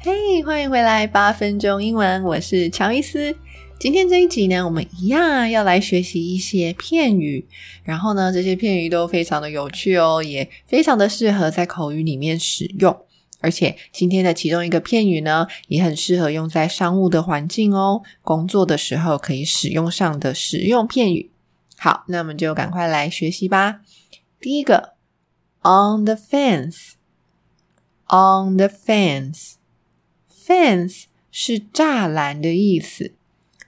嘿欢迎回来，八分钟英文，我是乔伊斯。今天这一集呢，我们一样要来学习一些片语，然后呢，这些片语都非常的有趣哦，也非常的适合在口语里面使用。而且今天的其中一个片语呢，也很适合用在商务的环境哦，工作的时候可以使用上的实用片语。好，那我们就赶快来学习吧。第一个，on the fence，on the fence。Fence 是栅栏的意思，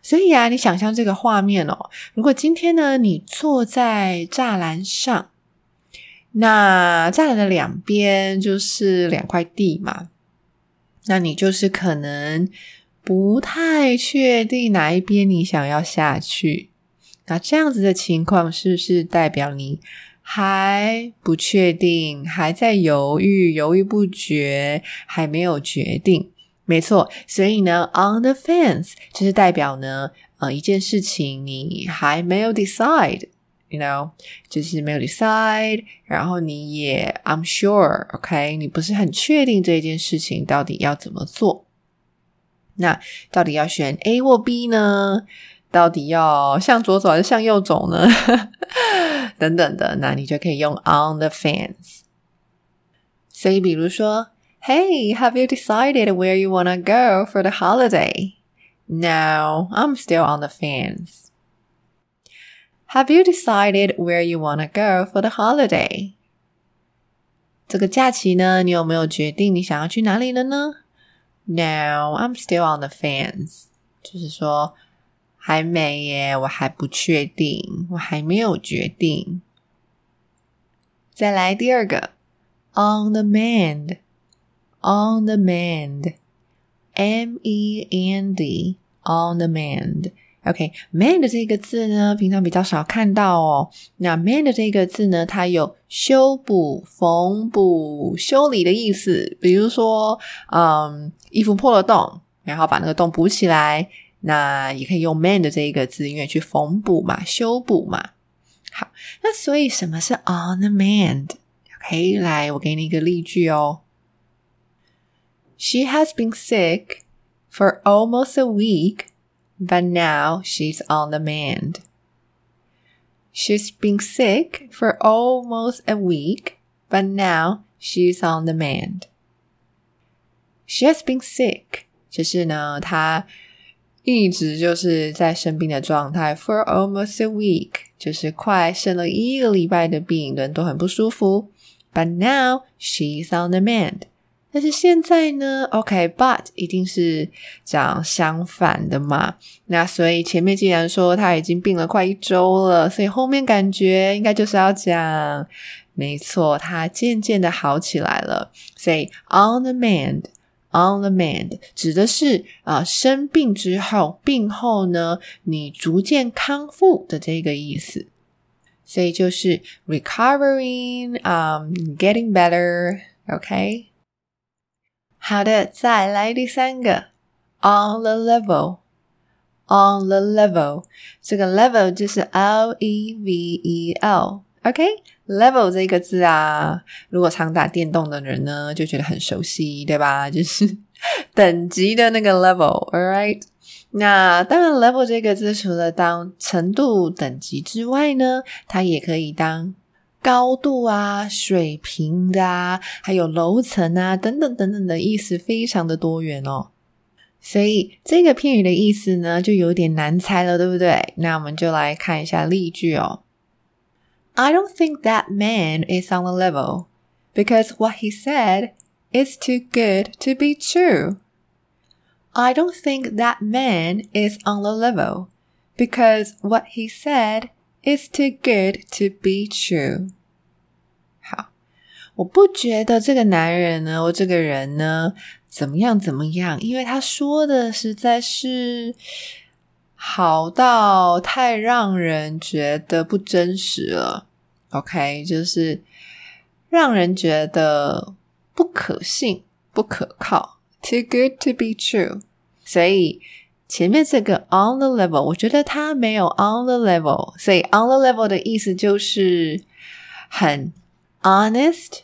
所以啊，你想象这个画面哦。如果今天呢，你坐在栅栏上，那栅栏的两边就是两块地嘛，那你就是可能不太确定哪一边你想要下去。那这样子的情况是不是代表你还不确定，还在犹豫，犹豫不决，还没有决定？没错，所以呢，on the fence 就是代表呢，呃，一件事情你还没有 decide，you know，就是没有 decide，然后你也 I'm sure，OK，你不是很确定这件事情到底要怎么做。那到底要选 A 或 B 呢？到底要向左走还是向右走呢？等等的，那你就可以用 on the fence。所以，比如说。Hey, have you decided where you wanna go for the holiday? No, I'm still on the fence. Have you decided where you wanna go for the holiday? 这个假期呢，你有没有决定你想要去哪里了呢？No, I'm still on the fence. 就是说，还没耶，我还不确定，我还没有决定。再来第二个，on the mend。 On the mend, M-E-N-D, on the mend. OK，mend、这个字呢，平常比较少看到哦。那 mend 这个字呢，它有修补、缝补、修理的意思。比如说，嗯，衣服破了洞，然后把那个洞补起来，那也可以用 mend 这个字，因为去缝补嘛，修补嘛。好，那所以什么是 on the mend？OK，、来，我给你一个例句哦。She has been sick for almost a week, but now she's on the mend. She's been sick for almost a week, but now she's on the mend. She has been sick，就是呢，她一直就是在生病的状态，for almost a week，就是快生了一个礼拜的病，人都很不舒服。But now she's on the mend。 但是现在呢？OK，but、一定是讲相反的嘛。那所以前面既然说他已经病了快一周了，所以后面感觉应该就是要讲，没错，他渐渐的好起来了。所以 on the mend，on the mend 指的是啊、生病之后，病后呢你逐渐康复的这个意思。所以就是 recovering，嗯，getting better，OK、好的，再来第三个，on the level，on the level，这个 level 就是 L E V E L，OK，level、okay? 这个字啊，如果常打电动的人呢，就觉得很熟悉，对吧？就是等级的那个 level，all right？那当然，level 这个字除了当程度等级之外呢，它也可以当。高度啊，水平的啊，还有楼层啊，等等等等的意思，非常的多元哦。所以这个片语的意思呢，就有点难猜了，对不对？那我们就来看一下例句哦。I don't think that man is on the level because what he said is too good to be true. I don't think that man is on the level because what he said It's too good to be true。 我不觉得这个男人呢，我这个人呢，怎么样怎么样，因为他说的实在是好到太让人觉得不真实了。OK，就是让人觉得不可信、不可靠。Too good to be true，所以。前面这个 on the level，我觉得他没有 on the level，所以 on the level 的意思就是很 honest、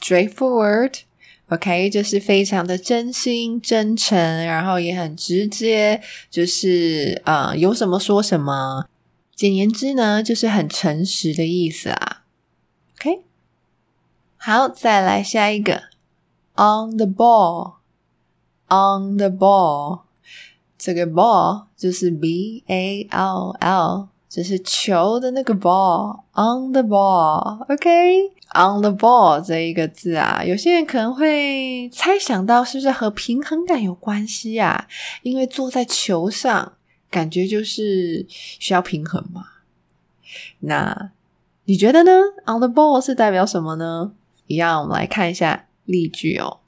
straightforward，OK，就是非常的真心、真诚，然后也很直接，就是呃，有什么说什么。简言之呢，就是很诚实的意思啊。OK，好，再来下一个，on the ball，on the ball，这个 ball 就是 B A L L，就是球的那个 ball，on the ball，OK On the ball 这一个字啊，有些人可能会猜想到是不是和平衡感有关系啊？因为坐在球上。感觉就是需要平衡嘛。那你觉得呢？On the ball 是代表什么呢？一样，我们来看一下例句哦。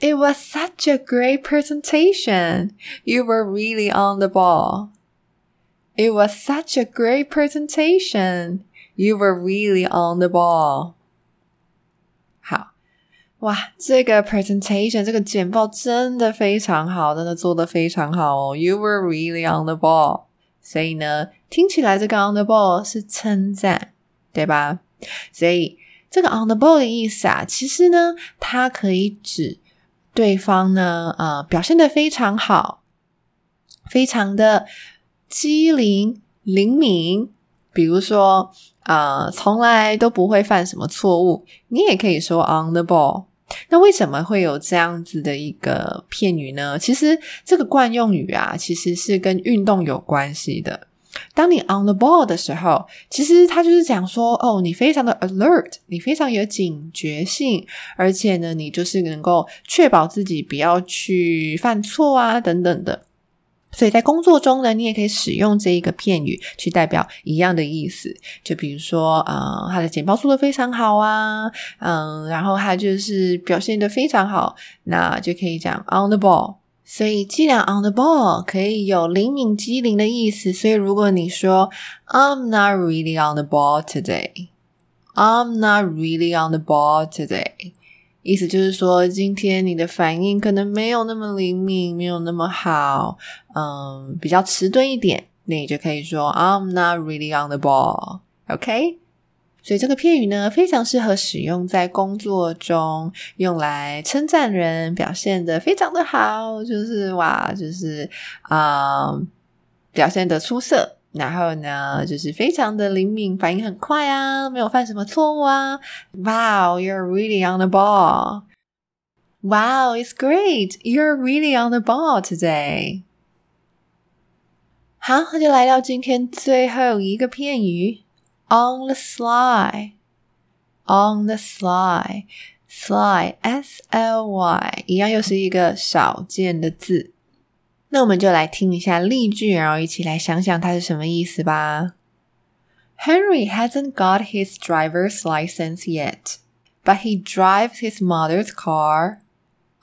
It was such a great presentation. You were really on the ball. It was such a great presentation. You were really on the ball. 好。哇，这个 presentation 这个简报真的非常好，真的做得非常好哦。You were really on the ball。所以呢，听起来这个 on the ball 是称赞，对吧？所以这个 on the ball 的意思啊，其实呢，它可以指对方呢，呃，表现得非常好，非常的机灵灵敏。比如说，呃，从来都不会犯什么错误，你也可以说 on the ball。那为什么会有这样子的一个片语呢？其实这个惯用语啊，其实是跟运动有关系的。当你 on the ball 的时候，其实它就是讲说，哦，你非常的 alert，你非常有警觉性，而且呢，你就是能够确保自己不要去犯错啊，等等的。所以在工作中呢，你也可以使用这一个片语去代表一样的意思。就比如说，呃，他的简报做得非常好啊，嗯，然后他就是表现得非常好，那就可以讲 on the ball。所以既然 on the ball 可以有灵敏机灵的意思，所以如果你说 I'm not really on the ball today，I'm not really on the ball today。意思就是说，今天你的反应可能没有那么灵敏，没有那么好，嗯，比较迟钝一点，那你就可以说 I'm not really on the ball，OK？所以这个片语呢，非常适合使用在工作中，用来称赞人表现得非常的好，就是哇，就是啊，表现得出色。然后呢，就是非常的灵敏，反应很快啊，没有犯什么错误啊。Wow, you're really on the ball. Wow, it's great. You're really on the ball today. 好，那就来到今天最后一个片语，on the sly. On the sly, sly, S-L-Y，一样又是一个少见的字。 那我们就来听一下例句，然后一起来想想它是什么意思吧。Henry hasn't got his driver's license yet, but he drives his mother's car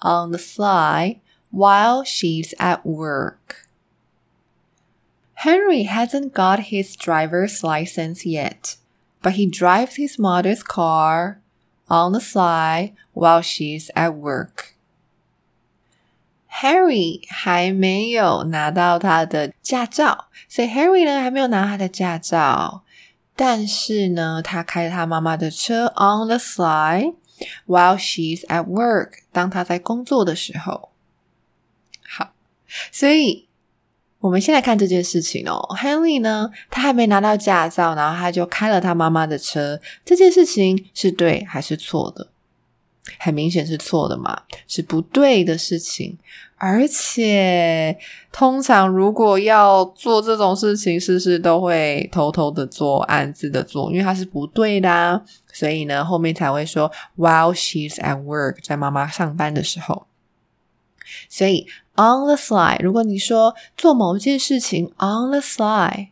on the sly while she's at work. Henry hasn't got his driver's license yet, but he drives his mother's car on the sly while she's at work. Harry 还没有拿到他的驾照，所以 Harry 呢还没有拿他的驾照。但是呢，他开他妈妈的车 on the sly while she's at work，当他在工作的时候。好，所以我们先来看这件事情哦。Henry 呢，他还没拿到驾照，然后他就开了他妈妈的车。这件事情是对还是错的？很明显是错的嘛，是不对的事情。而且，通常如果要做这种事情，事事都会偷偷的做、暗自的做？因为它是不对的啊。所以呢，后面才会说 while she's at work，在妈妈上班的时候。所以 on the sly，如果你说做某件事情 on the sly，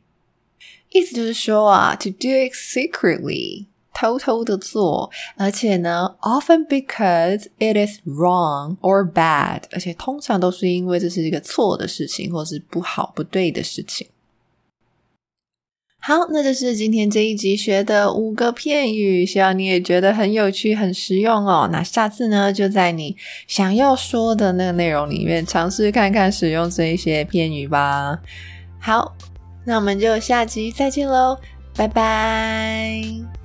意思就是说啊，to do it secretly。偷偷的做，而且呢，often because it is wrong or bad，而且通常都是因为这是一个错的事情，或是不好、不对的事情。好，那就是今天这一集学的五个片语，希望你也觉得很有趣、很实用哦。那下次呢，就在你想要说的那个内容里面尝试看看使用这一些片语吧。好，那我们就下集再见喽，拜拜。